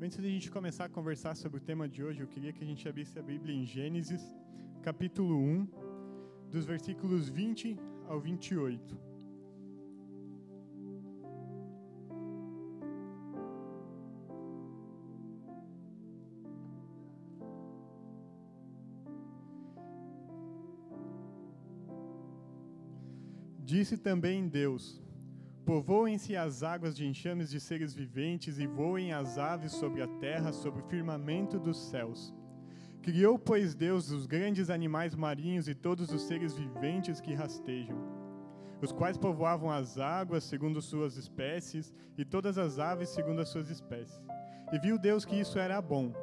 Antes de a gente começar a conversar sobre o tema de hoje, eu queria que a gente abrisse a Bíblia em Gênesis, capítulo 1, dos versículos 20 ao 28. Disse também Deus: Povoem-se as águas de enxames de seres viventes e voem as aves sobre a terra, sobre o firmamento dos céus. Criou, pois, Deus os grandes animais marinhos e todos os seres viventes que rastejam, os quais povoavam as águas segundo suas espécies e todas as aves segundo as suas espécies. E viu Deus que isso era bom.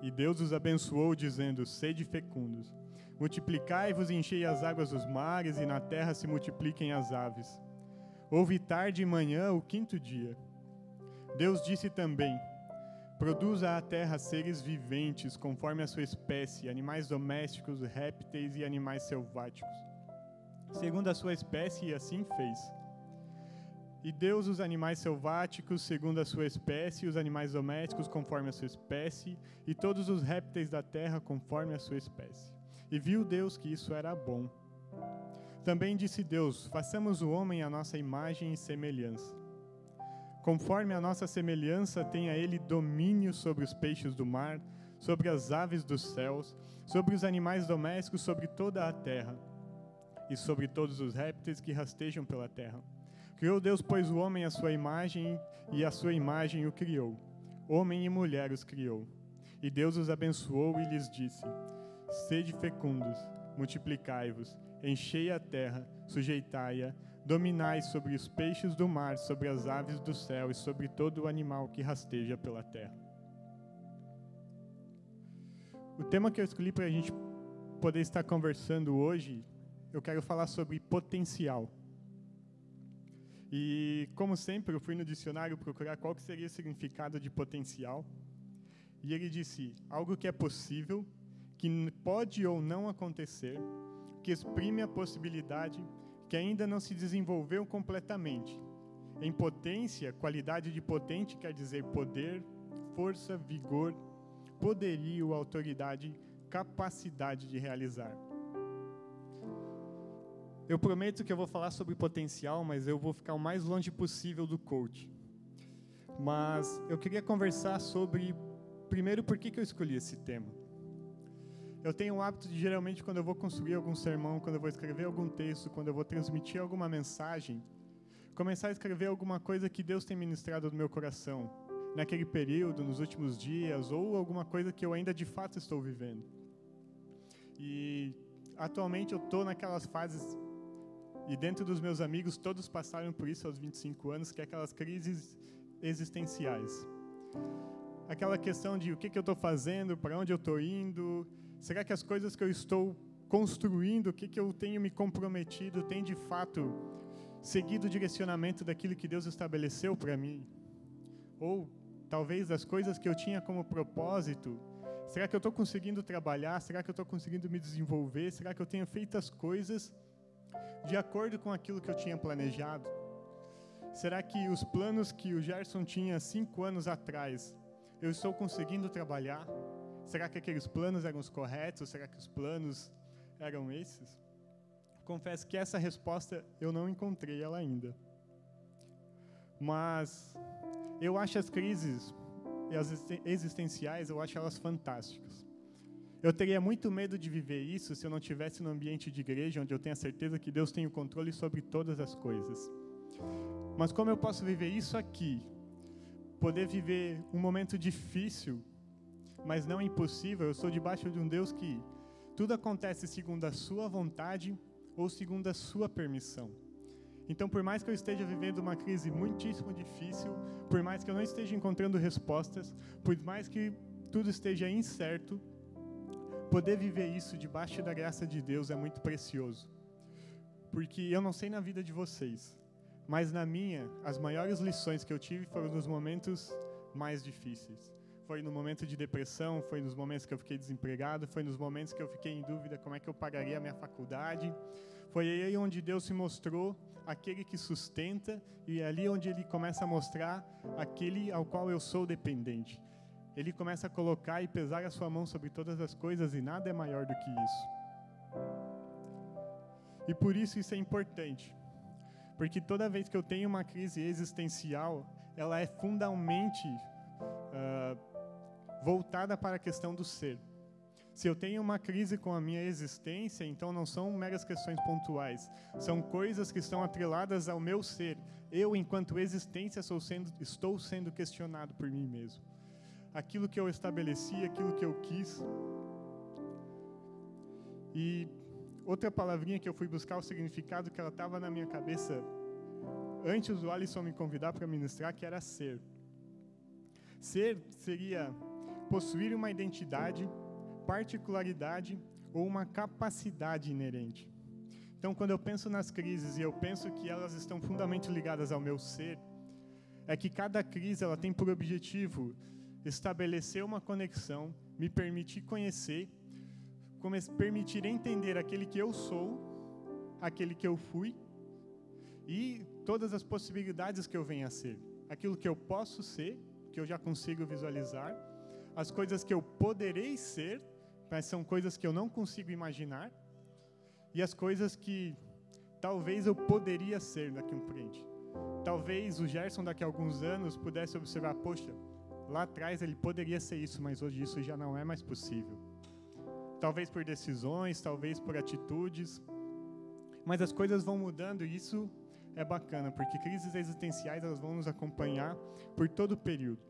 E Deus os abençoou, dizendo: Sede fecundos, multiplicai-vos e enchei as águas dos mares, e na terra se multipliquem as aves. Houve tarde e manhã o quinto dia. Deus disse também: Produza a terra seres viventes, conforme a sua espécie, animais domésticos, répteis e animais selváticos, segundo a sua espécie, e assim fez. E Deus os animais selváticos, segundo a sua espécie, os animais domésticos, conforme a sua espécie, e todos os répteis da terra, conforme a sua espécie. E viu Deus que isso era bom. Também disse Deus: façamos o homem à nossa imagem e semelhança. Conforme a nossa semelhança, tenha ele domínio sobre os peixes do mar, sobre as aves dos céus, sobre os animais domésticos, sobre toda a terra e sobre todos os répteis que rastejam pela terra. Criou Deus, pois, o homem à sua imagem, e a sua imagem o criou. Homem e mulher os criou. E Deus os abençoou e lhes disse: Sede fecundos, multiplicai-vos enchei a terra, sujeitai-a, dominai sobre os peixes do mar, sobre as aves do céu e sobre todo o animal que rasteja pela terra. O tema que eu escolhi para a gente poder estar conversando hoje, eu quero falar sobre potencial. E, como sempre, eu fui no dicionário procurar qual que seria o significado de potencial. E ele disse: algo que é possível, que pode ou não acontecer, que exprime a possibilidade que ainda não se desenvolveu completamente. Em potência, qualidade de potente quer dizer poder, força, vigor, poderio, autoridade, capacidade de realizar. Eu prometo que eu vou falar sobre potencial, mas eu vou ficar o mais longe possível do coach. Mas eu queria conversar sobre, primeiro, por que, que eu escolhi esse tema. Eu tenho o hábito de, geralmente, quando eu vou construir algum sermão, quando eu vou escrever algum texto, quando eu vou transmitir alguma mensagem, começar a escrever alguma coisa que Deus tem ministrado no meu coração, naquele período, nos últimos dias, ou alguma coisa que eu ainda de fato estou vivendo. E atualmente eu estou naquelas fases, e dentro dos meus amigos, todos passaram por isso aos 25 anos, que é aquelas crises existenciais. Aquela questão de o que, que eu estou fazendo, para onde eu estou indo, Será que as coisas que eu estou construindo, o que, que eu tenho me comprometido, tem de fato seguido o direcionamento daquilo que Deus estabeleceu para mim? Ou talvez as coisas que eu tinha como propósito, será que eu estou conseguindo trabalhar? Será que eu estou conseguindo me desenvolver? Será que eu tenho feito as coisas de acordo com aquilo que eu tinha planejado? Será que os planos que o Gerson tinha cinco anos atrás, eu estou conseguindo trabalhar? Será que aqueles planos eram os corretos? Será que os planos eram esses? Confesso que essa resposta eu não encontrei ela ainda. Mas eu acho as crises e as existenciais, eu acho elas fantásticas. Eu teria muito medo de viver isso se eu não tivesse no ambiente de igreja, onde eu tenho a certeza que Deus tem o controle sobre todas as coisas. Mas como eu posso viver isso aqui? Poder viver um momento difícil mas não impossível. Eu sou debaixo de um Deus que tudo acontece segundo a sua vontade ou segundo a sua permissão. Então, por mais que eu esteja vivendo uma crise muitíssimo difícil, por mais que eu não esteja encontrando respostas, por mais que tudo esteja incerto, poder viver isso debaixo da graça de Deus é muito precioso. Porque eu não sei na vida de vocês, mas na minha, as maiores lições que eu tive foram nos momentos mais difíceis foi no momento de depressão, foi nos momentos que eu fiquei desempregado, foi nos momentos que eu fiquei em dúvida como é que eu pagaria a minha faculdade. Foi aí onde Deus se mostrou aquele que sustenta e é ali onde ele começa a mostrar aquele ao qual eu sou dependente. Ele começa a colocar e pesar a sua mão sobre todas as coisas e nada é maior do que isso. E por isso isso é importante. Porque toda vez que eu tenho uma crise existencial, ela é fundamentalmente uh, voltada para a questão do ser. Se eu tenho uma crise com a minha existência, então não são meras questões pontuais, são coisas que estão atreladas ao meu ser. Eu, enquanto existência, sendo, estou sendo questionado por mim mesmo. Aquilo que eu estabeleci, aquilo que eu quis. E outra palavrinha que eu fui buscar o significado que ela estava na minha cabeça antes do Alisson me convidar para ministrar, que era ser. Ser seria possuir uma identidade, particularidade ou uma capacidade inerente. Então, quando eu penso nas crises e eu penso que elas estão fundamentalmente ligadas ao meu ser, é que cada crise ela tem por objetivo estabelecer uma conexão, me permitir conhecer, permitir entender aquele que eu sou, aquele que eu fui e todas as possibilidades que eu venho a ser, aquilo que eu posso ser, que eu já consigo visualizar as coisas que eu poderei ser, mas são coisas que eu não consigo imaginar, e as coisas que talvez eu poderia ser daqui um frente. Talvez o Gerson daqui a alguns anos pudesse observar, poxa, lá atrás ele poderia ser isso, mas hoje isso já não é mais possível. Talvez por decisões, talvez por atitudes, mas as coisas vão mudando e isso é bacana, porque crises existenciais elas vão nos acompanhar por todo o período.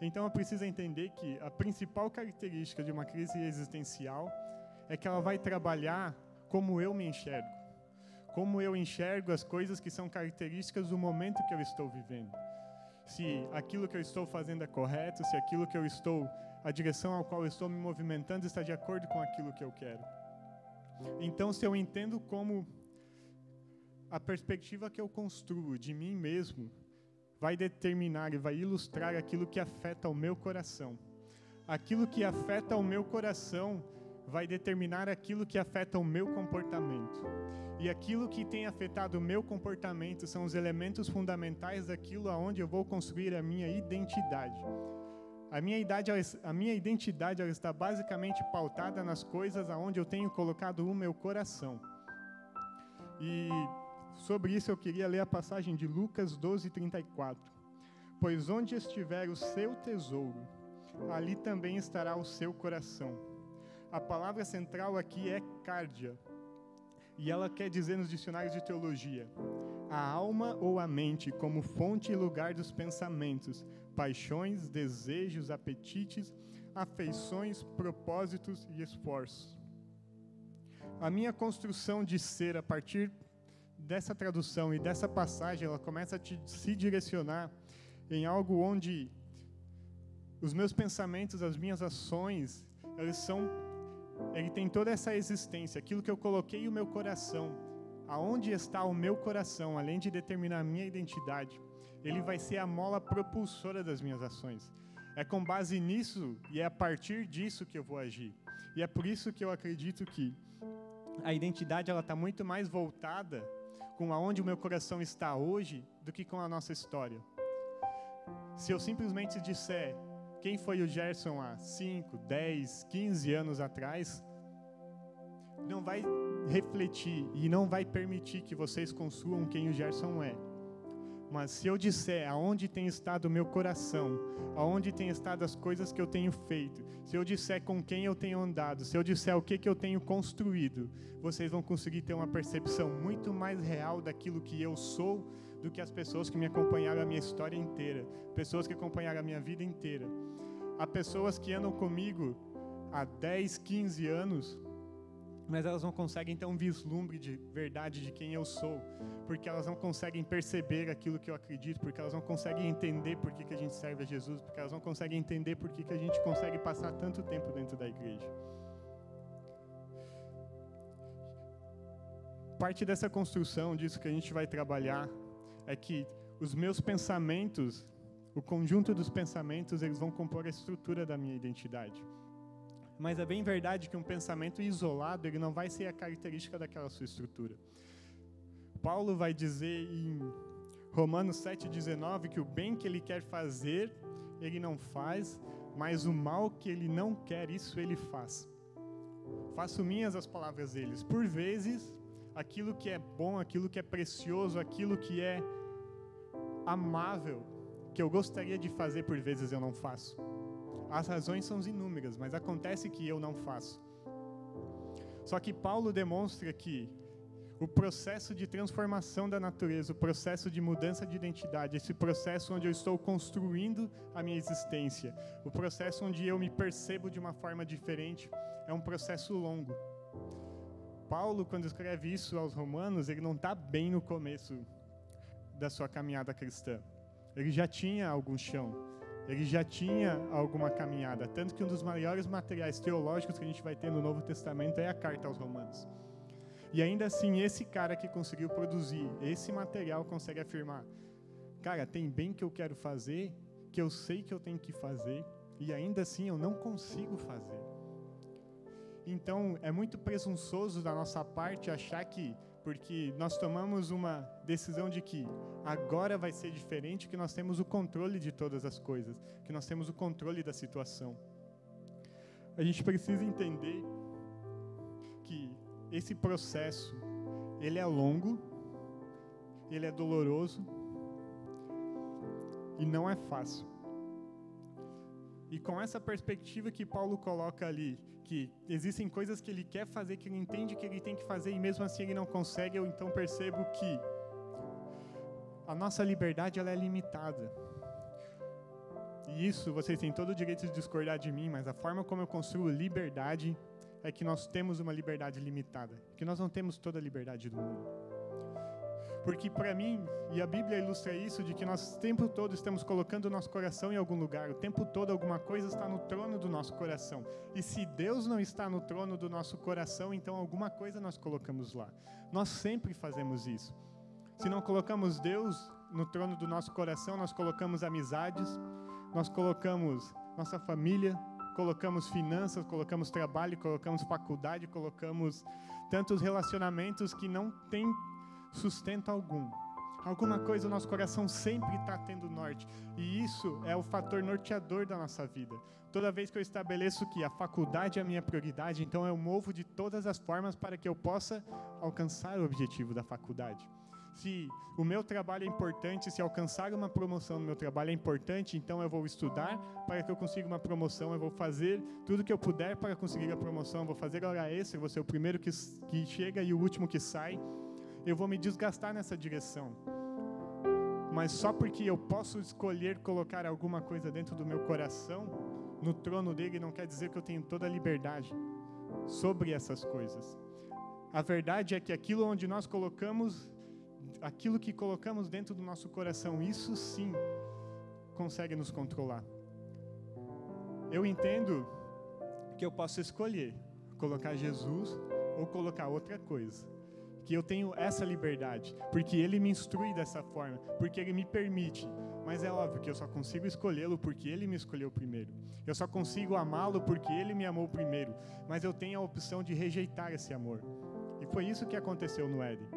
Então, eu preciso entender que a principal característica de uma crise existencial é que ela vai trabalhar como eu me enxergo, como eu enxergo as coisas que são características do momento que eu estou vivendo. Se aquilo que eu estou fazendo é correto, se aquilo que eu estou, a direção ao qual eu estou me movimentando está de acordo com aquilo que eu quero. Então, se eu entendo como a perspectiva que eu construo de mim mesmo vai determinar e vai ilustrar aquilo que afeta o meu coração. Aquilo que afeta o meu coração vai determinar aquilo que afeta o meu comportamento. E aquilo que tem afetado o meu comportamento são os elementos fundamentais daquilo aonde eu vou construir a minha identidade. A minha, idade, a minha identidade ela está basicamente pautada nas coisas aonde eu tenho colocado o meu coração. E Sobre isso eu queria ler a passagem de Lucas 12, 34. Pois onde estiver o seu tesouro, ali também estará o seu coração. A palavra central aqui é cárdia, e ela quer dizer nos dicionários de teologia: a alma ou a mente como fonte e lugar dos pensamentos, paixões, desejos, apetites, afeições, propósitos e esforços. A minha construção de ser a partir dessa tradução e dessa passagem, ela começa a te, se direcionar em algo onde os meus pensamentos, as minhas ações, eles são, ele tem toda essa existência, aquilo que eu coloquei o meu coração, aonde está o meu coração, além de determinar a minha identidade, ele vai ser a mola propulsora das minhas ações. É com base nisso e é a partir disso que eu vou agir. E é por isso que eu acredito que a identidade ela está muito mais voltada com aonde o meu coração está hoje do que com a nossa história. Se eu simplesmente disser quem foi o Gerson há 5, 10, 15 anos atrás, não vai refletir e não vai permitir que vocês construam quem o Gerson é. Mas se eu disser aonde tem estado o meu coração, aonde tem estado as coisas que eu tenho feito, se eu disser com quem eu tenho andado, se eu disser o que, que eu tenho construído, vocês vão conseguir ter uma percepção muito mais real daquilo que eu sou do que as pessoas que me acompanharam a minha história inteira, pessoas que acompanharam a minha vida inteira. Há pessoas que andam comigo há 10, 15 anos mas elas não conseguem ter um vislumbre de verdade de quem eu sou, porque elas não conseguem perceber aquilo que eu acredito, porque elas não conseguem entender por que, que a gente serve a Jesus, porque elas não conseguem entender por que, que a gente consegue passar tanto tempo dentro da igreja. Parte dessa construção, disso que a gente vai trabalhar, é que os meus pensamentos, o conjunto dos pensamentos, eles vão compor a estrutura da minha identidade mas é bem verdade que um pensamento isolado ele não vai ser a característica daquela sua estrutura. Paulo vai dizer em Romanos 7,19 que o bem que ele quer fazer, ele não faz, mas o mal que ele não quer, isso ele faz. Faço minhas as palavras deles. Por vezes, aquilo que é bom, aquilo que é precioso, aquilo que é amável, que eu gostaria de fazer, por vezes eu não faço. As razões são inúmeras, mas acontece que eu não faço. Só que Paulo demonstra que o processo de transformação da natureza, o processo de mudança de identidade, esse processo onde eu estou construindo a minha existência, o processo onde eu me percebo de uma forma diferente, é um processo longo. Paulo, quando escreve isso aos Romanos, ele não está bem no começo da sua caminhada cristã. Ele já tinha algum chão, ele já tinha alguma caminhada. Tanto que um dos maiores materiais teológicos que a gente vai ter no Novo Testamento é a carta aos Romanos. E ainda assim, esse cara que conseguiu produzir esse material consegue afirmar: cara, tem bem que eu quero fazer, que eu sei que eu tenho que fazer, e ainda assim eu não consigo fazer. Então, é muito presunçoso da nossa parte achar que, porque nós tomamos uma decisão de que agora vai ser diferente, que nós temos o controle de todas as coisas, que nós temos o controle da situação. A gente precisa entender que esse processo, ele é longo, ele é doloroso e não é fácil. E com essa perspectiva que Paulo coloca ali, que existem coisas que ele quer fazer, que ele entende que ele tem que fazer e mesmo assim ele não consegue, eu então percebo que a nossa liberdade ela é limitada. E isso vocês têm todo o direito de discordar de mim, mas a forma como eu construo liberdade é que nós temos uma liberdade limitada, que nós não temos toda a liberdade do mundo. Porque para mim, e a Bíblia ilustra isso, de que nós o tempo todo estamos colocando o nosso coração em algum lugar, o tempo todo alguma coisa está no trono do nosso coração. E se Deus não está no trono do nosso coração, então alguma coisa nós colocamos lá. Nós sempre fazemos isso. Se não colocamos Deus no trono do nosso coração, nós colocamos amizades, nós colocamos nossa família, colocamos finanças, colocamos trabalho, colocamos faculdade, colocamos tantos relacionamentos que não tem sustento algum. Alguma coisa o nosso coração sempre está tendo norte. E isso é o fator norteador da nossa vida. Toda vez que eu estabeleço que a faculdade é a minha prioridade, então eu movo de todas as formas para que eu possa alcançar o objetivo da faculdade se o meu trabalho é importante, se alcançar uma promoção no meu trabalho é importante, então eu vou estudar para que eu consiga uma promoção, eu vou fazer tudo que eu puder para conseguir a promoção, eu vou fazer hora extra, vou ser o primeiro que, que chega e o último que sai. Eu vou me desgastar nessa direção. Mas só porque eu posso escolher colocar alguma coisa dentro do meu coração, no trono dele, não quer dizer que eu tenho toda a liberdade sobre essas coisas. A verdade é que aquilo onde nós colocamos aquilo que colocamos dentro do nosso coração, isso sim consegue nos controlar. Eu entendo que eu posso escolher colocar Jesus ou colocar outra coisa. Que eu tenho essa liberdade, porque Ele me instrui dessa forma, porque Ele me permite. Mas é óbvio que eu só consigo escolhê-lo porque Ele me escolheu primeiro. Eu só consigo amá-lo porque Ele me amou primeiro. Mas eu tenho a opção de rejeitar esse amor. E foi isso que aconteceu no Éden.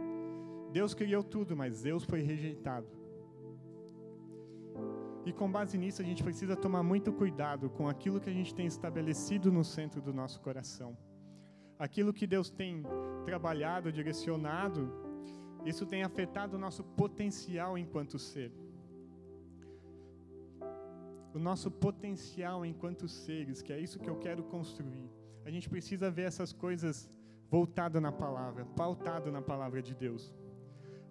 Deus criou tudo, mas Deus foi rejeitado. E com base nisso, a gente precisa tomar muito cuidado com aquilo que a gente tem estabelecido no centro do nosso coração. Aquilo que Deus tem trabalhado, direcionado, isso tem afetado o nosso potencial enquanto ser. O nosso potencial enquanto seres, que é isso que eu quero construir. A gente precisa ver essas coisas voltado na palavra, pautado na palavra de Deus.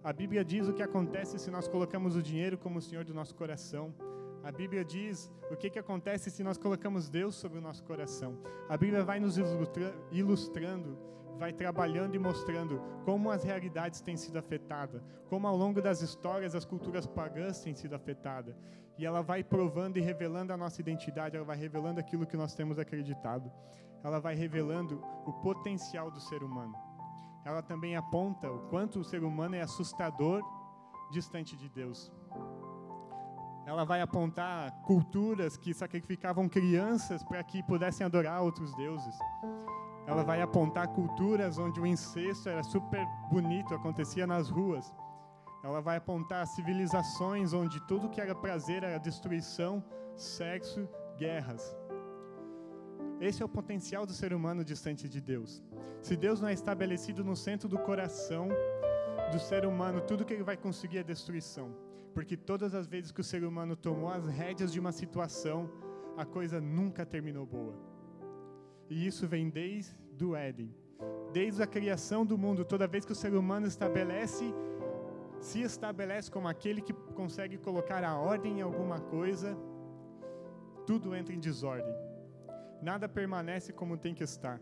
A Bíblia diz o que acontece se nós colocamos o dinheiro como o Senhor do nosso coração. A Bíblia diz o que, que acontece se nós colocamos Deus sobre o nosso coração. A Bíblia vai nos ilustrando, vai trabalhando e mostrando como as realidades têm sido afetadas, como ao longo das histórias as culturas pagãs têm sido afetadas. E ela vai provando e revelando a nossa identidade, ela vai revelando aquilo que nós temos acreditado. Ela vai revelando o potencial do ser humano ela também aponta o quanto o ser humano é assustador distante de Deus. Ela vai apontar culturas que sacrificavam crianças para que pudessem adorar outros deuses. Ela vai apontar culturas onde o incesto era super bonito, acontecia nas ruas. Ela vai apontar civilizações onde tudo que era prazer era destruição, sexo, guerras. Esse é o potencial do ser humano distante de Deus. Se Deus não é estabelecido no centro do coração do ser humano, tudo que ele vai conseguir é destruição. Porque todas as vezes que o ser humano tomou as rédeas de uma situação, a coisa nunca terminou boa. E isso vem desde o Éden. Desde a criação do mundo, toda vez que o ser humano estabelece, se estabelece como aquele que consegue colocar a ordem em alguma coisa, tudo entra em desordem. Nada permanece como tem que estar.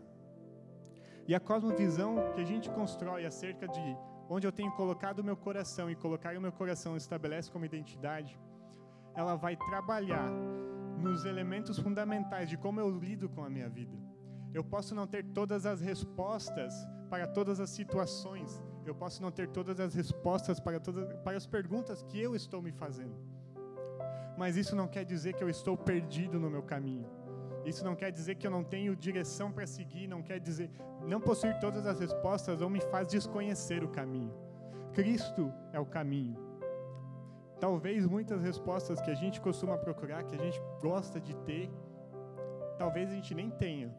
E a cosmovisão que a gente constrói acerca de onde eu tenho colocado o meu coração e colocar o meu coração estabelece como identidade, ela vai trabalhar nos elementos fundamentais de como eu lido com a minha vida. Eu posso não ter todas as respostas para todas as situações, eu posso não ter todas as respostas para todas para as perguntas que eu estou me fazendo. Mas isso não quer dizer que eu estou perdido no meu caminho. Isso não quer dizer que eu não tenho direção para seguir, não quer dizer não possuir todas as respostas ou me faz desconhecer o caminho. Cristo é o caminho. Talvez muitas respostas que a gente costuma procurar, que a gente gosta de ter, talvez a gente nem tenha.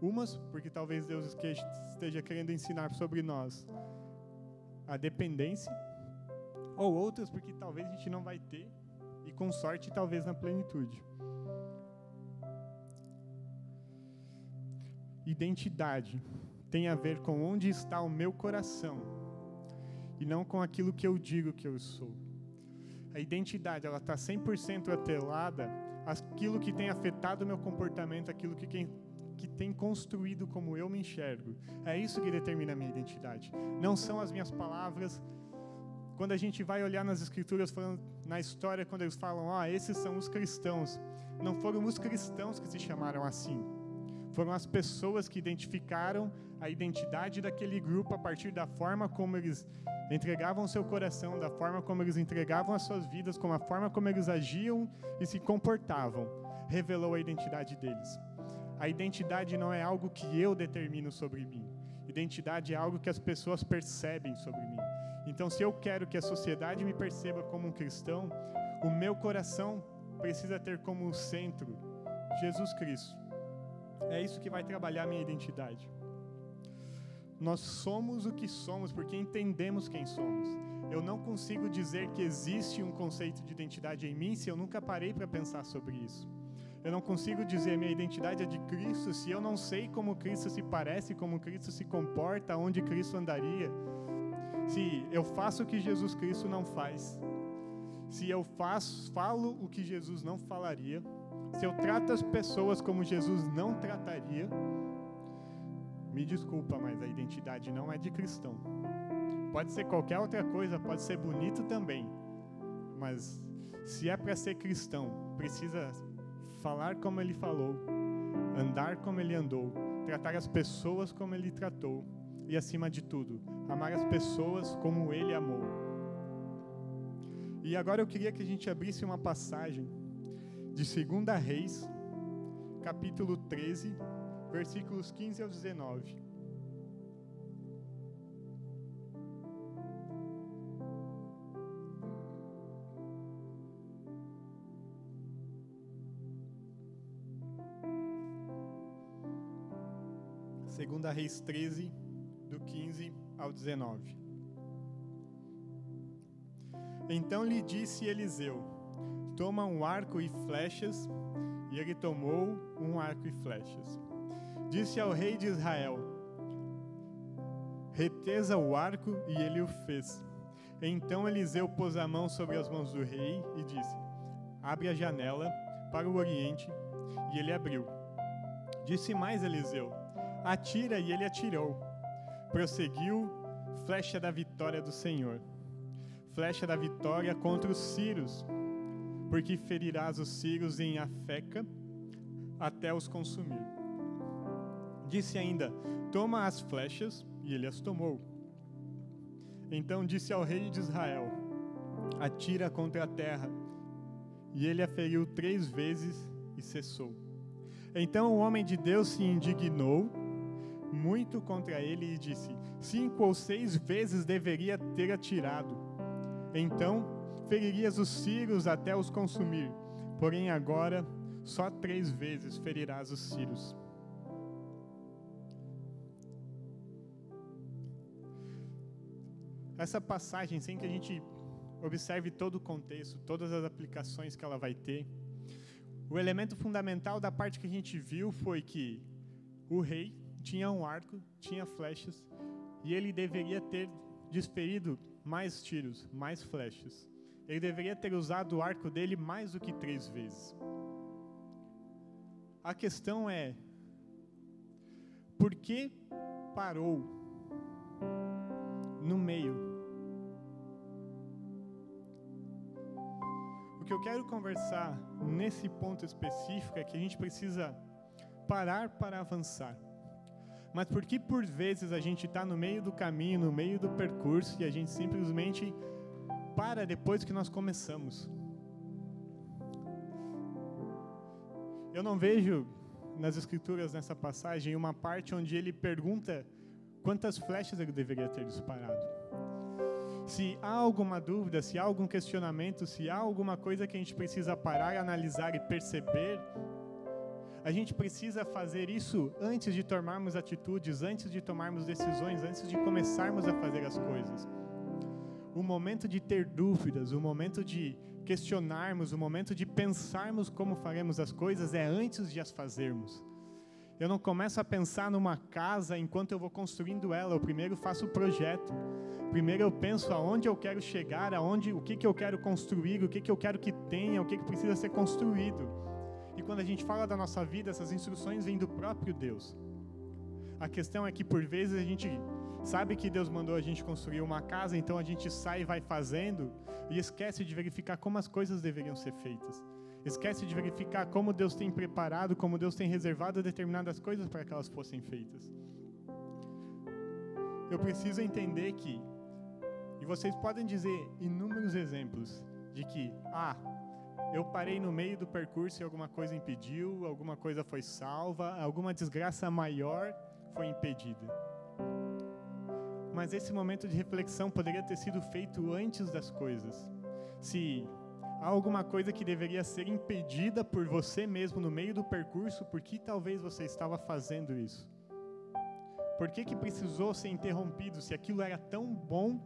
Umas, porque talvez Deus esteja querendo ensinar sobre nós a dependência, ou outras, porque talvez a gente não vai ter, e com sorte, talvez na plenitude. Identidade tem a ver com onde está o meu coração e não com aquilo que eu digo que eu sou a identidade ela está 100% atrelada àquilo que tem afetado o meu comportamento, aquilo que, quem, que tem construído como eu me enxergo. É isso que determina a minha identidade. Não são as minhas palavras. Quando a gente vai olhar nas escrituras, falando, na história, quando eles falam, ah, esses são os cristãos, não foram os cristãos que se chamaram assim. Foram as pessoas que identificaram a identidade daquele grupo a partir da forma como eles entregavam seu coração, da forma como eles entregavam as suas vidas, com a forma como eles agiam e se comportavam, revelou a identidade deles. A identidade não é algo que eu determino sobre mim. Identidade é algo que as pessoas percebem sobre mim. Então, se eu quero que a sociedade me perceba como um cristão, o meu coração precisa ter como centro Jesus Cristo. É isso que vai trabalhar a minha identidade. Nós somos o que somos porque entendemos quem somos. Eu não consigo dizer que existe um conceito de identidade em mim se eu nunca parei para pensar sobre isso. Eu não consigo dizer minha identidade é de Cristo se eu não sei como Cristo se parece, como Cristo se comporta, onde Cristo andaria. Se eu faço o que Jesus Cristo não faz. Se eu faço, falo o que Jesus não falaria. Se eu trato as pessoas como Jesus não trataria me desculpa, mas a identidade não é de cristão. Pode ser qualquer outra coisa, pode ser bonito também. Mas se é para ser cristão, precisa falar como ele falou, andar como ele andou, tratar as pessoas como ele tratou e acima de tudo, amar as pessoas como ele amou. E agora eu queria que a gente abrisse uma passagem de 2 Reis, capítulo 13, versículos 15 ao 19. Segunda Reis 13, do 15 ao 19. Então lhe disse Eliseu: Toma um arco e flechas. E ele tomou um arco e flechas disse ao rei de Israel: Reteza o arco, e ele o fez. Então Eliseu pôs a mão sobre as mãos do rei e disse: Abre a janela para o oriente, e ele abriu. Disse mais Eliseu: Atira, e ele atirou. Prosseguiu, flecha da vitória do Senhor. Flecha da vitória contra os Círios, porque ferirás os Círios em Afeca até os consumir. Disse ainda: Toma as flechas, e ele as tomou. Então disse ao rei de Israel: Atira contra a terra. E ele a feriu três vezes e cessou. Então o homem de Deus se indignou muito contra ele e disse: Cinco ou seis vezes deveria ter atirado. Então feririas os círios até os consumir. Porém, agora só três vezes ferirás os círios. Essa passagem, sem que a gente observe todo o contexto, todas as aplicações que ela vai ter, o elemento fundamental da parte que a gente viu foi que o rei tinha um arco, tinha flechas, e ele deveria ter desferido mais tiros, mais flechas. Ele deveria ter usado o arco dele mais do que três vezes. A questão é: por que parou no meio? O que eu quero conversar nesse ponto específico é que a gente precisa parar para avançar. Mas porque por vezes a gente está no meio do caminho, no meio do percurso e a gente simplesmente para depois que nós começamos. Eu não vejo nas escrituras nessa passagem uma parte onde ele pergunta quantas flechas ele deveria ter disparado. Se há alguma dúvida, se há algum questionamento, se há alguma coisa que a gente precisa parar, analisar e perceber, a gente precisa fazer isso antes de tomarmos atitudes, antes de tomarmos decisões, antes de começarmos a fazer as coisas. O momento de ter dúvidas, o momento de questionarmos, o momento de pensarmos como faremos as coisas é antes de as fazermos. Eu não começo a pensar numa casa enquanto eu vou construindo ela. Eu primeiro faço o projeto. Primeiro eu penso aonde eu quero chegar, aonde, o que, que eu quero construir, o que, que eu quero que tenha, o que, que precisa ser construído. E quando a gente fala da nossa vida, essas instruções vêm do próprio Deus. A questão é que por vezes a gente sabe que Deus mandou a gente construir uma casa, então a gente sai e vai fazendo e esquece de verificar como as coisas deveriam ser feitas. Esquece de verificar como Deus tem preparado, como Deus tem reservado determinadas coisas para que elas fossem feitas. Eu preciso entender que, e vocês podem dizer inúmeros exemplos de que, ah, eu parei no meio do percurso e alguma coisa impediu, alguma coisa foi salva, alguma desgraça maior foi impedida. Mas esse momento de reflexão poderia ter sido feito antes das coisas. Se há alguma coisa que deveria ser impedida por você mesmo no meio do percurso, por que talvez você estava fazendo isso? Por que, que precisou ser interrompido? Se aquilo era tão bom,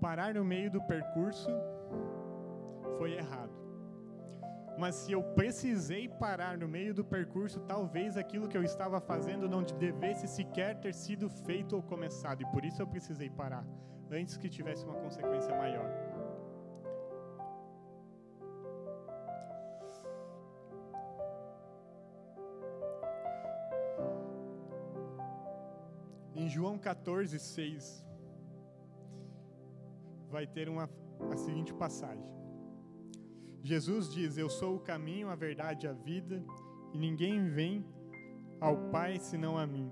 parar no meio do percurso foi errado. Mas se eu precisei parar no meio do percurso, talvez aquilo que eu estava fazendo não devesse sequer ter sido feito ou começado, e por isso eu precisei parar, antes que tivesse uma consequência maior. Em João 14, 6, vai ter uma, a seguinte passagem. Jesus diz: Eu sou o caminho, a verdade e a vida, e ninguém vem ao Pai senão a mim.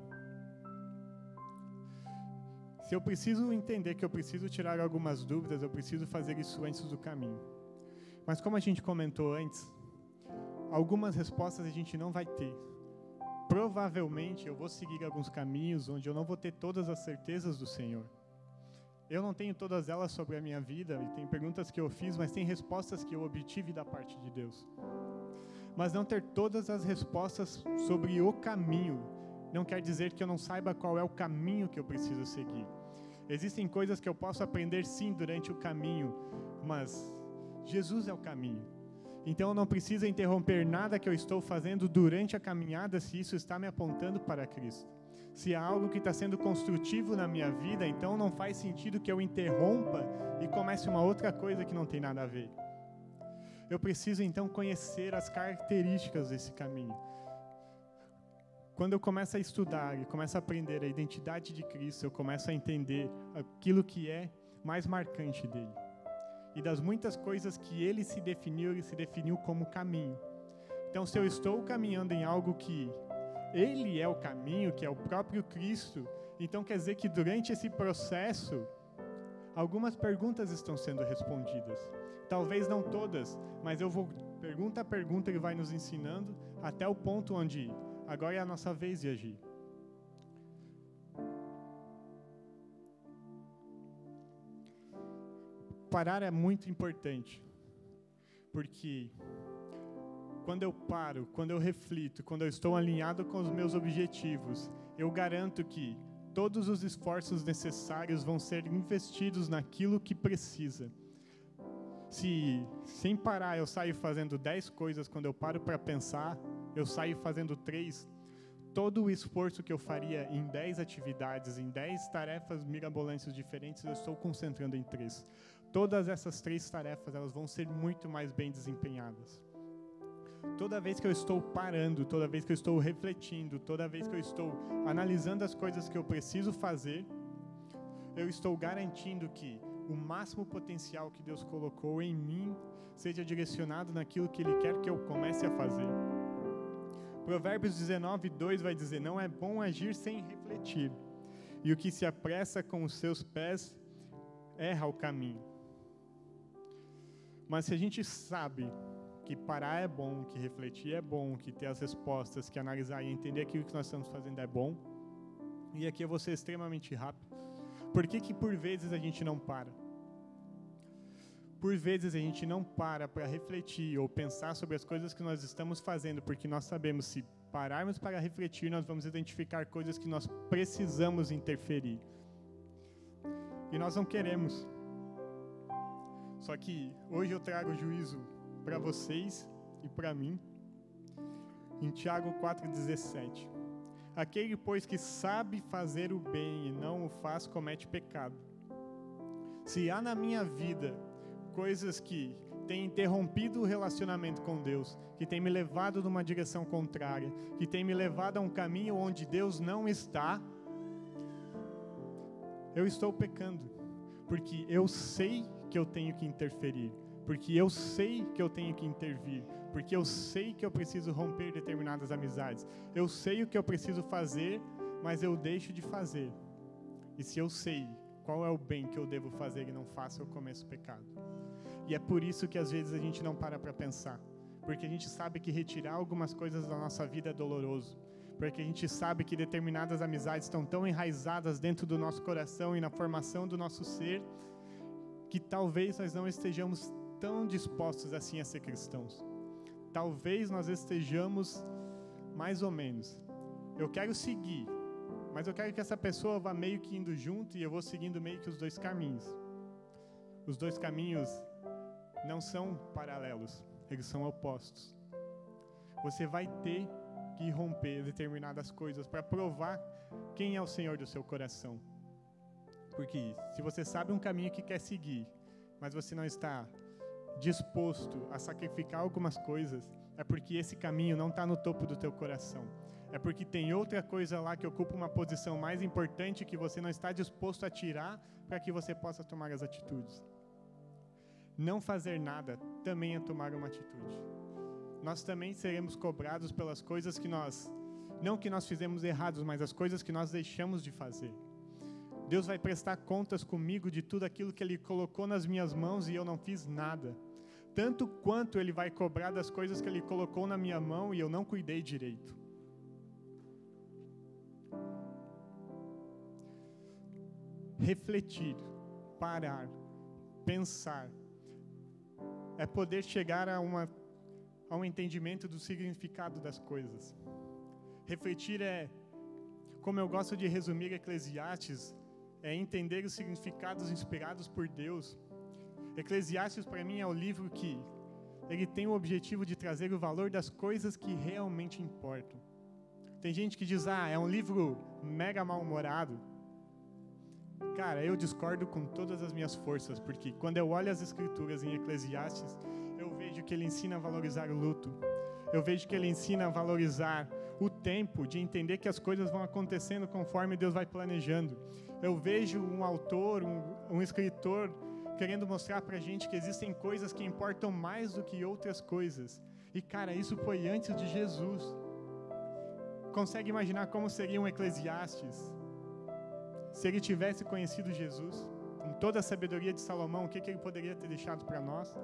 Se eu preciso entender que eu preciso tirar algumas dúvidas, eu preciso fazer isso antes do caminho. Mas como a gente comentou antes, algumas respostas a gente não vai ter. Provavelmente eu vou seguir alguns caminhos onde eu não vou ter todas as certezas do Senhor. Eu não tenho todas elas sobre a minha vida, e tem perguntas que eu fiz, mas tem respostas que eu obtive da parte de Deus. Mas não ter todas as respostas sobre o caminho não quer dizer que eu não saiba qual é o caminho que eu preciso seguir. Existem coisas que eu posso aprender sim durante o caminho, mas Jesus é o caminho. Então eu não preciso interromper nada que eu estou fazendo durante a caminhada se isso está me apontando para Cristo se há algo que está sendo construtivo na minha vida, então não faz sentido que eu interrompa e comece uma outra coisa que não tem nada a ver. Eu preciso então conhecer as características desse caminho. Quando eu começo a estudar e começo a aprender a identidade de Cristo, eu começo a entender aquilo que é mais marcante dele. E das muitas coisas que ele se definiu, ele se definiu como caminho. Então, se eu estou caminhando em algo que ele é o caminho, que é o próprio Cristo. Então quer dizer que durante esse processo, algumas perguntas estão sendo respondidas. Talvez não todas, mas eu vou pergunta a pergunta ele vai nos ensinando até o ponto onde agora é a nossa vez de agir. Parar é muito importante, porque quando eu paro, quando eu reflito, quando eu estou alinhado com os meus objetivos, eu garanto que todos os esforços necessários vão ser investidos naquilo que precisa. Se sem parar eu saio fazendo dez coisas, quando eu paro para pensar, eu saio fazendo três, todo o esforço que eu faria em dez atividades, em dez tarefas mirabolantes diferentes, eu estou concentrando em três. Todas essas três tarefas elas vão ser muito mais bem desempenhadas. Toda vez que eu estou parando, toda vez que eu estou refletindo, toda vez que eu estou analisando as coisas que eu preciso fazer, eu estou garantindo que o máximo potencial que Deus colocou em mim seja direcionado naquilo que Ele quer que eu comece a fazer. Provérbios 19, 2 vai dizer: Não é bom agir sem refletir, e o que se apressa com os seus pés erra o caminho. Mas se a gente sabe que parar é bom, que refletir é bom, que ter as respostas, que analisar e entender aquilo que nós estamos fazendo é bom. E aqui eu vou ser extremamente rápido. Por que, que por vezes a gente não para? Por vezes a gente não para para refletir ou pensar sobre as coisas que nós estamos fazendo, porque nós sabemos se pararmos para refletir, nós vamos identificar coisas que nós precisamos interferir. E nós não queremos. Só que hoje eu trago juízo para vocês e para mim. Em Tiago 4,17: Aquele, pois, que sabe fazer o bem e não o faz, comete pecado. Se há na minha vida coisas que têm interrompido o relacionamento com Deus, que têm me levado numa direção contrária, que têm me levado a um caminho onde Deus não está, eu estou pecando, porque eu sei que eu tenho que interferir porque eu sei que eu tenho que intervir, porque eu sei que eu preciso romper determinadas amizades, eu sei o que eu preciso fazer, mas eu deixo de fazer. E se eu sei qual é o bem que eu devo fazer e não faço, eu começo o pecado. E é por isso que às vezes a gente não para para pensar, porque a gente sabe que retirar algumas coisas da nossa vida é doloroso, porque a gente sabe que determinadas amizades estão tão enraizadas dentro do nosso coração e na formação do nosso ser, que talvez nós não estejamos tão dispostos assim a ser cristãos. Talvez nós estejamos mais ou menos. Eu quero seguir, mas eu quero que essa pessoa vá meio que indo junto e eu vou seguindo meio que os dois caminhos. Os dois caminhos não são paralelos, eles são opostos. Você vai ter que romper determinadas coisas para provar quem é o Senhor do seu coração. Porque se você sabe um caminho que quer seguir, mas você não está disposto a sacrificar algumas coisas, é porque esse caminho não está no topo do teu coração. É porque tem outra coisa lá que ocupa uma posição mais importante que você não está disposto a tirar para que você possa tomar as atitudes. Não fazer nada também é tomar uma atitude. Nós também seremos cobrados pelas coisas que nós, não que nós fizemos errados, mas as coisas que nós deixamos de fazer. Deus vai prestar contas comigo de tudo aquilo que Ele colocou nas minhas mãos e eu não fiz nada tanto quanto Ele vai cobrar das coisas que Ele colocou na minha mão e eu não cuidei direito. Refletir, parar, pensar, é poder chegar a, uma, a um entendimento do significado das coisas. Refletir é, como eu gosto de resumir Eclesiastes, é entender os significados inspirados por Deus Eclesiastes para mim é o livro que ele tem o objetivo de trazer o valor das coisas que realmente importam. Tem gente que diz: "Ah, é um livro mega mal-humorado". Cara, eu discordo com todas as minhas forças, porque quando eu olho as escrituras em Eclesiastes, eu vejo que ele ensina a valorizar o luto. Eu vejo que ele ensina a valorizar o tempo de entender que as coisas vão acontecendo conforme Deus vai planejando. Eu vejo um autor, um, um escritor querendo mostrar para a gente que existem coisas que importam mais do que outras coisas. E cara, isso foi antes de Jesus. Consegue imaginar como seria um Eclesiastes se ele tivesse conhecido Jesus? Com toda a sabedoria de Salomão, o que, que ele poderia ter deixado para nós?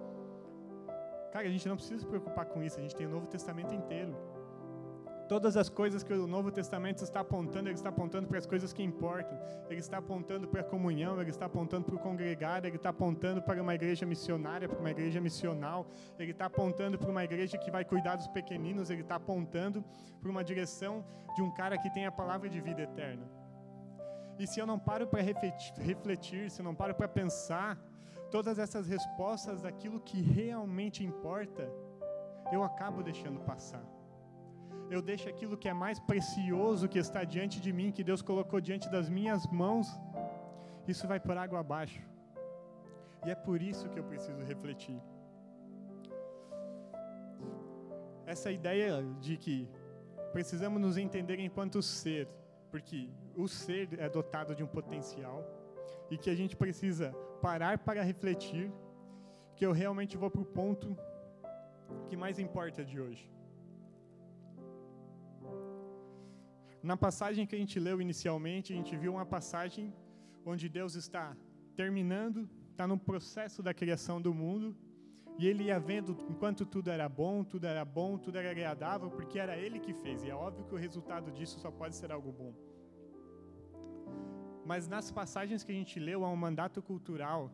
Cara, a gente não precisa se preocupar com isso, a gente tem o Novo Testamento inteiro. Todas as coisas que o Novo Testamento está apontando, ele está apontando para as coisas que importam. Ele está apontando para a comunhão, ele está apontando para o congregar, ele está apontando para uma igreja missionária, para uma igreja missional, ele está apontando para uma igreja que vai cuidar dos pequeninos, ele está apontando para uma direção de um cara que tem a palavra de vida eterna. E se eu não paro para refletir, se eu não paro para pensar todas essas respostas daquilo que realmente importa, eu acabo deixando passar eu deixo aquilo que é mais precioso que está diante de mim, que Deus colocou diante das minhas mãos, isso vai por água abaixo. E é por isso que eu preciso refletir. Essa ideia de que precisamos nos entender enquanto ser, porque o ser é dotado de um potencial e que a gente precisa parar para refletir, que eu realmente vou para o ponto que mais importa de hoje. Na passagem que a gente leu inicialmente, a gente viu uma passagem onde Deus está terminando, está no processo da criação do mundo, e ele ia vendo enquanto tudo era bom, tudo era bom, tudo era agradável, porque era ele que fez, e é óbvio que o resultado disso só pode ser algo bom. Mas nas passagens que a gente leu, há um mandato cultural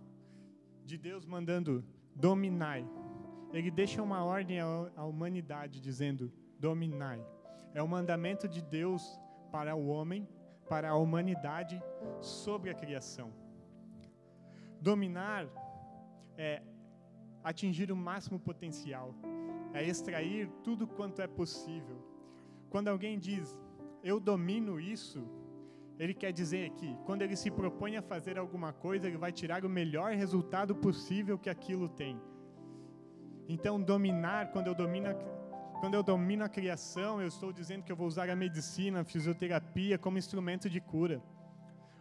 de Deus mandando dominai. Ele deixa uma ordem à humanidade dizendo: dominai. É o mandamento de Deus para o homem, para a humanidade, sobre a criação. Dominar é atingir o máximo potencial, é extrair tudo quanto é possível. Quando alguém diz, eu domino isso, ele quer dizer que quando ele se propõe a fazer alguma coisa, ele vai tirar o melhor resultado possível que aquilo tem. Então, dominar, quando eu domino quando eu domino a criação, eu estou dizendo que eu vou usar a medicina, a fisioterapia como instrumento de cura.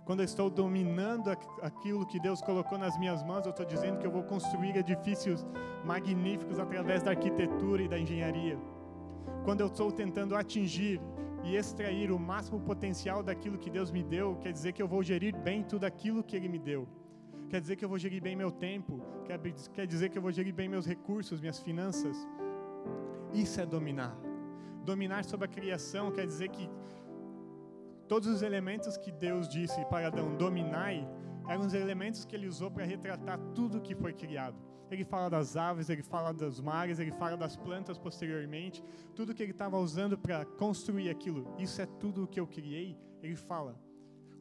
Quando eu estou dominando aquilo que Deus colocou nas minhas mãos, eu estou dizendo que eu vou construir edifícios magníficos através da arquitetura e da engenharia. Quando eu estou tentando atingir e extrair o máximo potencial daquilo que Deus me deu, quer dizer que eu vou gerir bem tudo aquilo que Ele me deu. Quer dizer que eu vou gerir bem meu tempo, quer, dizer que eu vou gerir bem meus recursos, minhas finanças. Isso é dominar. Dominar sobre a criação quer dizer que todos os elementos que Deus disse para Adão dominai eram os elementos que ele usou para retratar tudo que foi criado. Ele fala das aves, ele fala dos mares, ele fala das plantas posteriormente, tudo que ele estava usando para construir aquilo. Isso é tudo o que eu criei. Ele fala: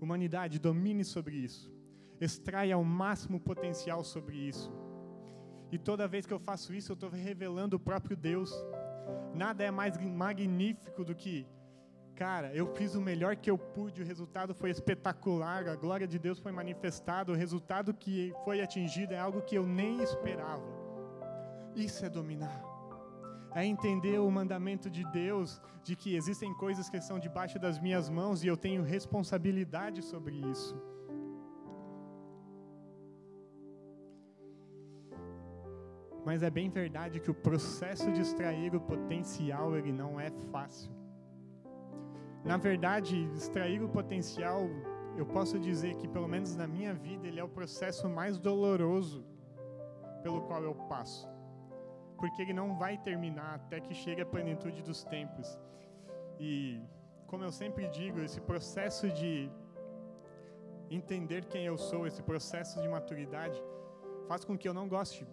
humanidade, domine sobre isso. Extraia o máximo potencial sobre isso. E toda vez que eu faço isso, eu estou revelando o próprio Deus. Nada é mais magnífico do que, cara, eu fiz o melhor que eu pude, o resultado foi espetacular, a glória de Deus foi manifestada, o resultado que foi atingido é algo que eu nem esperava. Isso é dominar. É entender o mandamento de Deus de que existem coisas que estão debaixo das minhas mãos e eu tenho responsabilidade sobre isso. Mas é bem verdade que o processo de extrair o potencial ele não é fácil. Na verdade, extrair o potencial, eu posso dizer que pelo menos na minha vida ele é o processo mais doloroso pelo qual eu passo. Porque ele não vai terminar até que chegue a plenitude dos tempos. E como eu sempre digo, esse processo de entender quem eu sou, esse processo de maturidade, faz com que eu não goste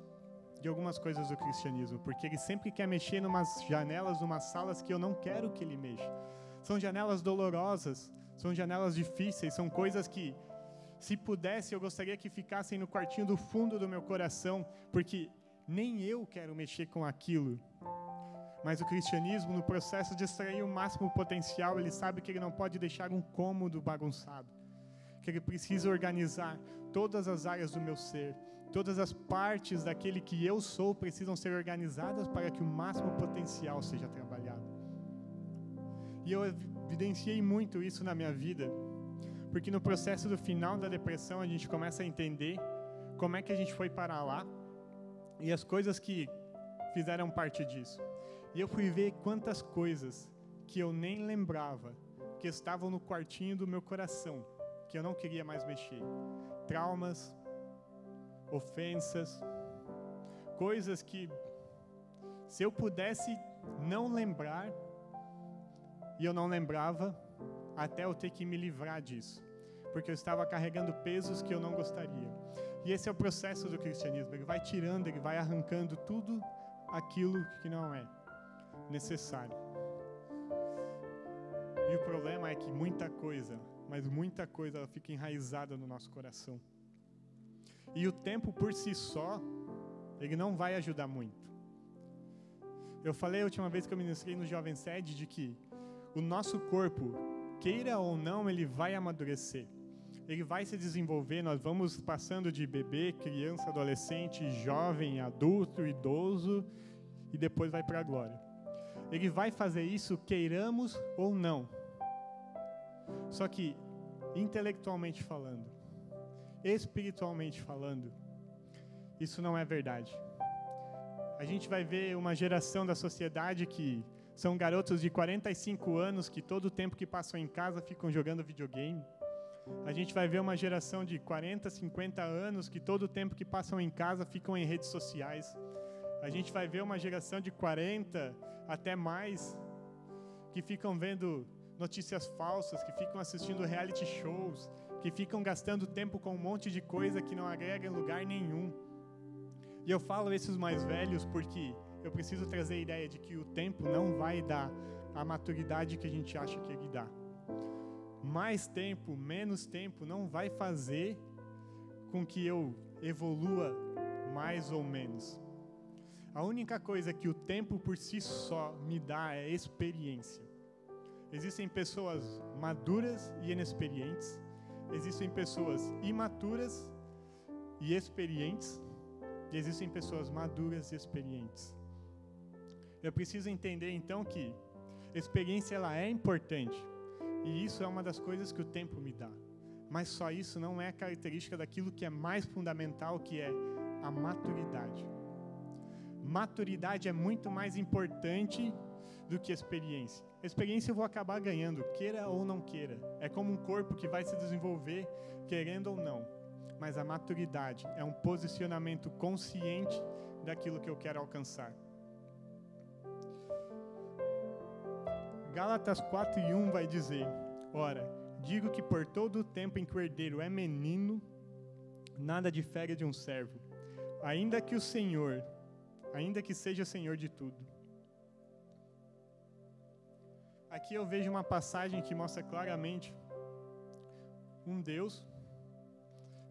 de algumas coisas do cristianismo, porque ele sempre quer mexer em umas janelas, umas salas que eu não quero que ele mexa. São janelas dolorosas, são janelas difíceis, são coisas que, se pudesse, eu gostaria que ficassem no quartinho do fundo do meu coração, porque nem eu quero mexer com aquilo. Mas o cristianismo, no processo de extrair o máximo potencial, ele sabe que ele não pode deixar um cômodo bagunçado, que ele precisa organizar todas as áreas do meu ser, Todas as partes daquele que eu sou precisam ser organizadas para que o máximo potencial seja trabalhado. E eu evidenciei muito isso na minha vida, porque no processo do final da depressão a gente começa a entender como é que a gente foi para lá e as coisas que fizeram parte disso. E eu fui ver quantas coisas que eu nem lembrava que estavam no quartinho do meu coração, que eu não queria mais mexer. Traumas, ofensas, coisas que, se eu pudesse não lembrar, e eu não lembrava até eu ter que me livrar disso, porque eu estava carregando pesos que eu não gostaria. E esse é o processo do cristianismo, ele vai tirando, ele vai arrancando tudo aquilo que não é necessário. E o problema é que muita coisa, mas muita coisa, ela fica enraizada no nosso coração. E o tempo por si só, ele não vai ajudar muito. Eu falei a última vez que eu ministrei no Jovem Sede de que o nosso corpo, queira ou não, ele vai amadurecer. Ele vai se desenvolver, nós vamos passando de bebê, criança, adolescente, jovem, adulto, idoso e depois vai para a glória. Ele vai fazer isso queiramos ou não. Só que intelectualmente falando, espiritualmente falando, isso não é verdade. A gente vai ver uma geração da sociedade que são garotos de 45 anos que todo o tempo que passam em casa ficam jogando videogame. A gente vai ver uma geração de 40, 50 anos que todo o tempo que passam em casa ficam em redes sociais. A gente vai ver uma geração de 40 até mais que ficam vendo notícias falsas, que ficam assistindo reality shows, que ficam gastando tempo com um monte de coisa que não agrega em lugar nenhum. E eu falo esses mais velhos porque eu preciso trazer a ideia de que o tempo não vai dar a maturidade que a gente acha que ele dá. Mais tempo, menos tempo não vai fazer com que eu evolua mais ou menos. A única coisa que o tempo por si só me dá é experiência. Existem pessoas maduras e inexperientes, existem pessoas imaturas e experientes, e existem pessoas maduras e experientes. Eu preciso entender então que experiência ela é importante, e isso é uma das coisas que o tempo me dá. Mas só isso não é característica daquilo que é mais fundamental, que é a maturidade. Maturidade é muito mais importante do que experiência. Experiência eu vou acabar ganhando, queira ou não queira. É como um corpo que vai se desenvolver, querendo ou não. Mas a maturidade é um posicionamento consciente daquilo que eu quero alcançar. Gálatas 4 e 1 vai dizer: Ora, digo que por todo o tempo em que o herdeiro é menino, nada difere de um servo, ainda que o Senhor, ainda que seja Senhor de tudo. Aqui eu vejo uma passagem que mostra claramente um Deus,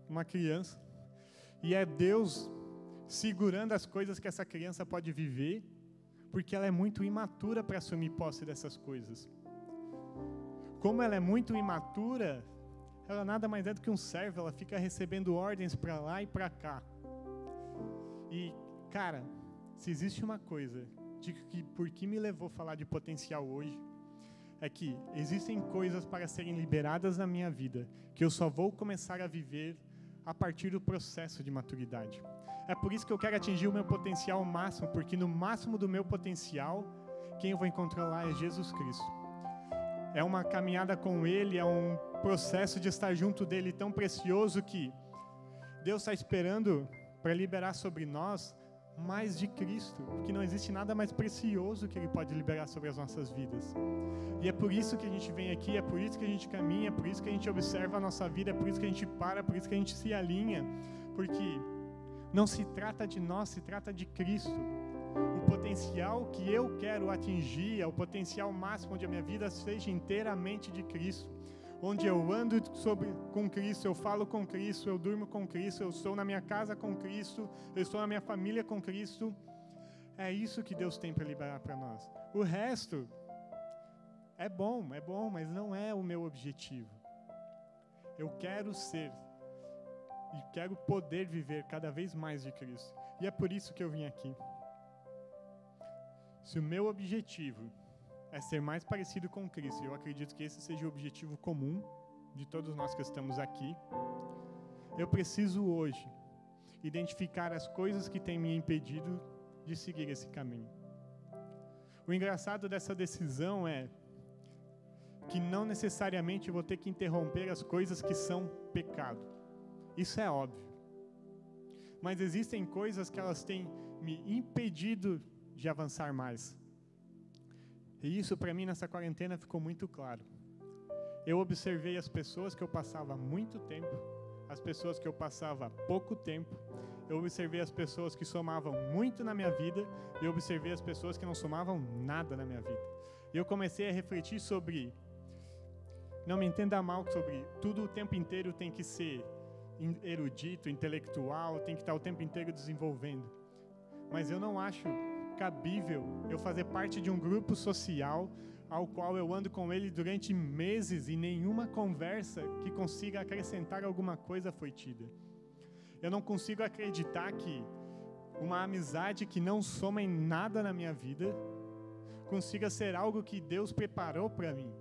uma criança, e é Deus segurando as coisas que essa criança pode viver, porque ela é muito imatura para assumir posse dessas coisas. Como ela é muito imatura, ela nada mais é do que um servo, ela fica recebendo ordens para lá e para cá. E, cara, se existe uma coisa de que por que me levou a falar de potencial hoje, é que existem coisas para serem liberadas na minha vida que eu só vou começar a viver a partir do processo de maturidade. É por isso que eu quero atingir o meu potencial máximo, porque no máximo do meu potencial, quem eu vou encontrar lá é Jesus Cristo. É uma caminhada com Ele, é um processo de estar junto dele tão precioso que Deus está esperando para liberar sobre nós mais de Cristo, porque não existe nada mais precioso que Ele pode liberar sobre as nossas vidas. E é por isso que a gente vem aqui, é por isso que a gente caminha, é por isso que a gente observa a nossa vida, é por isso que a gente para, é por isso que a gente se alinha, porque não se trata de nós, se trata de Cristo. O potencial que eu quero atingir, é o potencial máximo onde a minha vida seja inteiramente de Cristo onde eu ando sobre, com Cristo, eu falo com Cristo, eu durmo com Cristo, eu estou na minha casa com Cristo, eu estou na minha família com Cristo. É isso que Deus tem para liberar para nós. O resto é bom, é bom, mas não é o meu objetivo. Eu quero ser e quero poder viver cada vez mais de Cristo. E é por isso que eu vim aqui. Se o meu objetivo é ser mais parecido com Cristo. Eu acredito que esse seja o objetivo comum de todos nós que estamos aqui. Eu preciso hoje identificar as coisas que têm me impedido de seguir esse caminho. O engraçado dessa decisão é que não necessariamente vou ter que interromper as coisas que são pecado. Isso é óbvio. Mas existem coisas que elas têm me impedido de avançar mais. E isso para mim nessa quarentena ficou muito claro. Eu observei as pessoas que eu passava muito tempo, as pessoas que eu passava pouco tempo. Eu observei as pessoas que somavam muito na minha vida e observei as pessoas que não somavam nada na minha vida. E eu comecei a refletir sobre não me entenda mal sobre tudo o tempo inteiro tem que ser erudito, intelectual, tem que estar o tempo inteiro desenvolvendo. Mas eu não acho cabível eu fazer parte de um grupo social ao qual eu ando com ele durante meses e nenhuma conversa que consiga acrescentar alguma coisa foi tida. Eu não consigo acreditar que uma amizade que não soma em nada na minha vida consiga ser algo que Deus preparou para mim.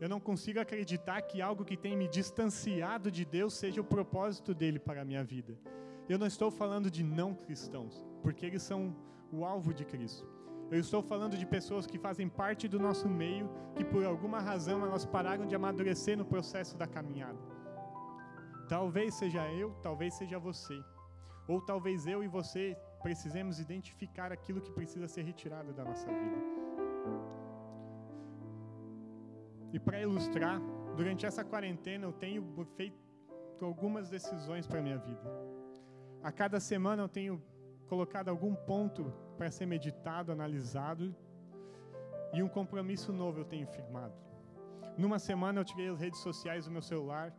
Eu não consigo acreditar que algo que tem me distanciado de Deus seja o propósito dele para a minha vida. Eu não estou falando de não cristãos, porque eles são o alvo de Cristo. Eu estou falando de pessoas que fazem parte do nosso meio, que por alguma razão elas pararam de amadurecer no processo da caminhada. Talvez seja eu, talvez seja você. Ou talvez eu e você precisemos identificar aquilo que precisa ser retirado da nossa vida. E para ilustrar, durante essa quarentena eu tenho feito algumas decisões para minha vida. A cada semana eu tenho colocado algum ponto para ser meditado, analisado, e um compromisso novo eu tenho firmado. Numa semana eu tirei as redes sociais do meu celular,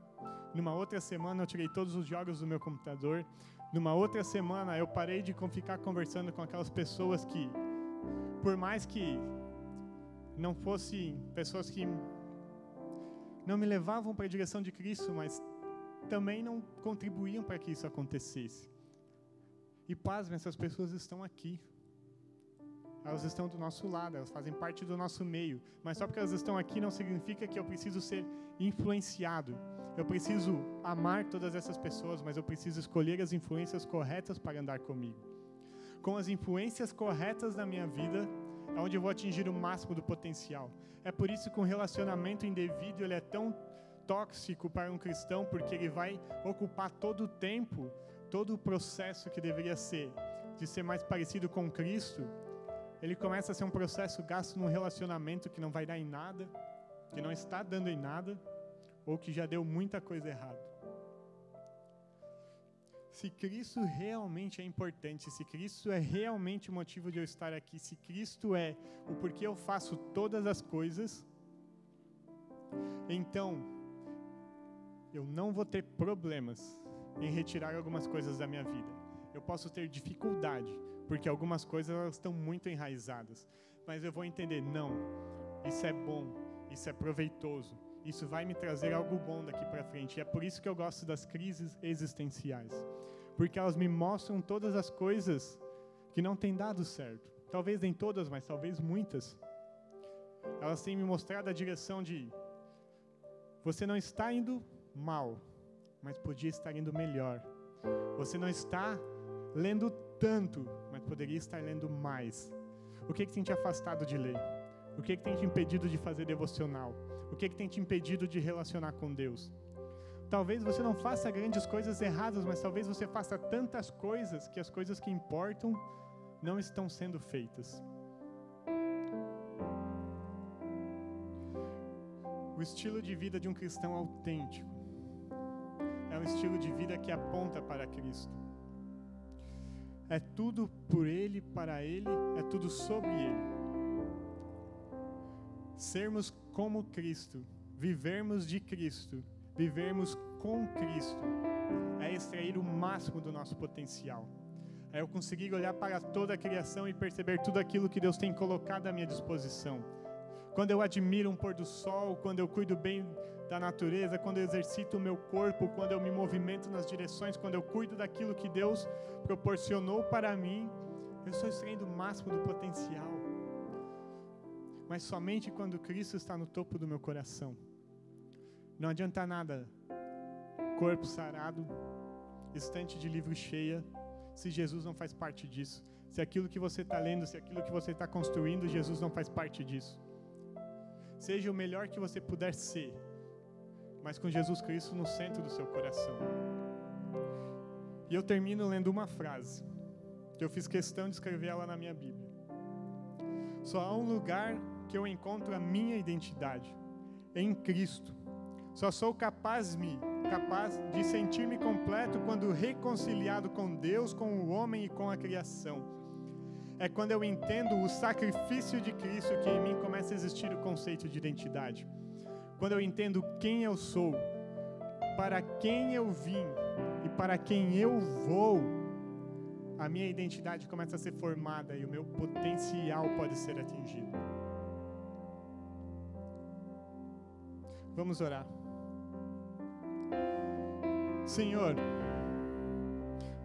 numa outra semana eu tirei todos os jogos do meu computador, numa outra semana eu parei de ficar conversando com aquelas pessoas que, por mais que não fossem pessoas que não me levavam para a direção de Cristo, mas também não contribuíam para que isso acontecesse. E pasmem, essas pessoas estão aqui. Elas estão do nosso lado, elas fazem parte do nosso meio. Mas só porque elas estão aqui não significa que eu preciso ser influenciado. Eu preciso amar todas essas pessoas, mas eu preciso escolher as influências corretas para andar comigo. Com as influências corretas na minha vida, é onde eu vou atingir o máximo do potencial. É por isso que um relacionamento indevido ele é tão tóxico para um cristão, porque ele vai ocupar todo o tempo todo o processo que deveria ser de ser mais parecido com Cristo, ele começa a ser um processo gasto num relacionamento que não vai dar em nada, que não está dando em nada, ou que já deu muita coisa errada. Se Cristo realmente é importante, se Cristo é realmente o motivo de eu estar aqui, se Cristo é o porquê eu faço todas as coisas, então eu não vou ter problemas em retirar algumas coisas da minha vida. Eu posso ter dificuldade, porque algumas coisas elas estão muito enraizadas, mas eu vou entender, não, isso é bom, isso é proveitoso, isso vai me trazer algo bom daqui para frente. E é por isso que eu gosto das crises existenciais, porque elas me mostram todas as coisas que não têm dado certo. Talvez nem todas, mas talvez muitas. Elas têm me mostrado a direção de você não está indo mal, mas podia estar indo melhor. Você não está lendo tanto, mas poderia estar lendo mais. O que, que tem te afastado de ler? O que, que tem te impedido de fazer devocional? O que, que tem te impedido de relacionar com Deus? Talvez você não faça grandes coisas erradas, mas talvez você faça tantas coisas que as coisas que importam não estão sendo feitas. O estilo de vida de um cristão autêntico é um estilo de vida que aponta para Cristo. É tudo por Ele, para Ele, é tudo sobre Ele. Sermos como Cristo, vivermos de Cristo, vivermos com Cristo, é extrair o máximo do nosso potencial. É eu conseguir olhar para toda a criação e perceber tudo aquilo que Deus tem colocado à minha disposição. Quando eu admiro um pôr do sol, quando eu cuido bem da natureza, quando eu exercito o meu corpo, quando eu me movimento nas direções, quando eu cuido daquilo que Deus proporcionou para mim, eu estou extraindo o máximo do potencial. Mas somente quando Cristo está no topo do meu coração. Não adianta nada, corpo sarado, estante de livro cheia, se Jesus não faz parte disso. Se aquilo que você está lendo, se aquilo que você está construindo, Jesus não faz parte disso. Seja o melhor que você puder ser, mas com Jesus Cristo no centro do seu coração. E eu termino lendo uma frase, que eu fiz questão de escrever ela na minha Bíblia. Só há um lugar que eu encontro a minha identidade, em Cristo. Só sou capaz, me, capaz de sentir-me completo quando reconciliado com Deus, com o homem e com a criação. É quando eu entendo o sacrifício de Cristo que em mim começa a existir o conceito de identidade. Quando eu entendo quem eu sou, para quem eu vim e para quem eu vou, a minha identidade começa a ser formada e o meu potencial pode ser atingido. Vamos orar. Senhor,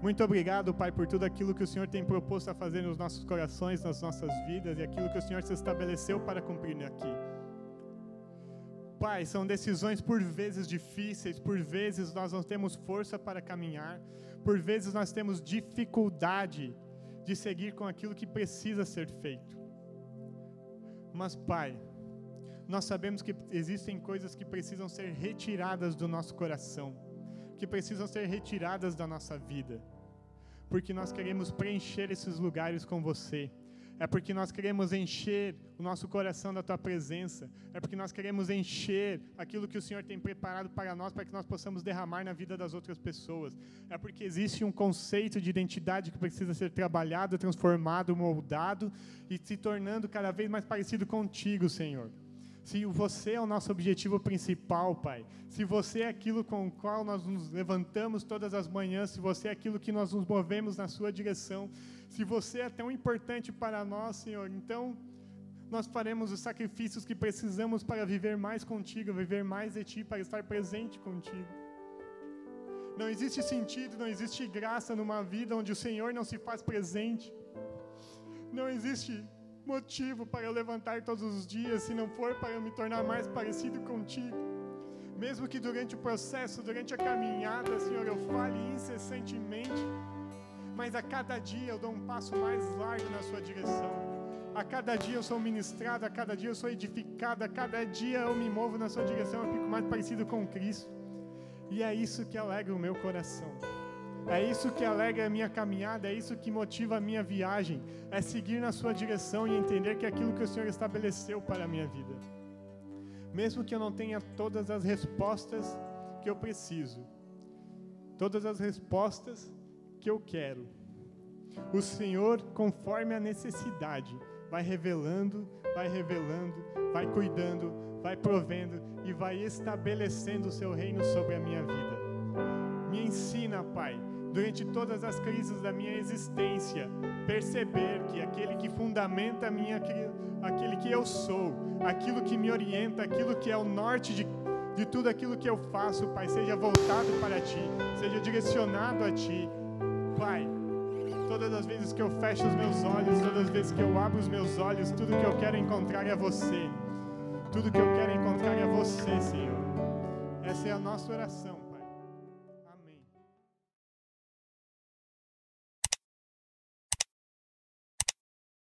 muito obrigado, Pai, por tudo aquilo que o Senhor tem proposto a fazer nos nossos corações, nas nossas vidas e aquilo que o Senhor se estabeleceu para cumprir aqui. Pai, são decisões por vezes difíceis, por vezes nós não temos força para caminhar, por vezes nós temos dificuldade de seguir com aquilo que precisa ser feito. Mas, Pai, nós sabemos que existem coisas que precisam ser retiradas do nosso coração que precisam ser retiradas da nossa vida, porque nós queremos preencher esses lugares com você. É porque nós queremos encher o nosso coração da tua presença. É porque nós queremos encher aquilo que o Senhor tem preparado para nós, para que nós possamos derramar na vida das outras pessoas. É porque existe um conceito de identidade que precisa ser trabalhado, transformado, moldado e se tornando cada vez mais parecido contigo, Senhor se você é o nosso objetivo principal, Pai, se você é aquilo com o qual nós nos levantamos todas as manhãs, se você é aquilo que nós nos movemos na Sua direção, se você é tão importante para nós, Senhor, então nós faremos os sacrifícios que precisamos para viver mais contigo, viver mais de Ti, para estar presente contigo. Não existe sentido, não existe graça numa vida onde o Senhor não se faz presente. Não existe motivo para levantar todos os dias se não for para me tornar mais parecido contigo. Mesmo que durante o processo, durante a caminhada, Senhor, eu fale incessantemente, mas a cada dia eu dou um passo mais largo na Sua direção. A cada dia eu sou ministrado, a cada dia eu sou edificado, a cada dia eu me movo na Sua direção, eu fico mais parecido com Cristo. E é isso que alegra o meu coração. É isso que alegra a minha caminhada, é isso que motiva a minha viagem, é seguir na sua direção e entender que é aquilo que o Senhor estabeleceu para a minha vida. Mesmo que eu não tenha todas as respostas que eu preciso, todas as respostas que eu quero, o Senhor, conforme a necessidade, vai revelando, vai revelando, vai cuidando, vai provendo e vai estabelecendo o seu reino sobre a minha vida. Me ensina, Pai, durante todas as crises da minha existência, perceber que aquele que fundamenta a minha, aquele que eu sou, aquilo que me orienta, aquilo que é o norte de, de tudo aquilo que eu faço, Pai, seja voltado para Ti, seja direcionado a Ti. Pai, todas as vezes que eu fecho os meus olhos, todas as vezes que eu abro os meus olhos, tudo que eu quero encontrar é você. Tudo que eu quero encontrar é você, Senhor. Essa é a nossa oração.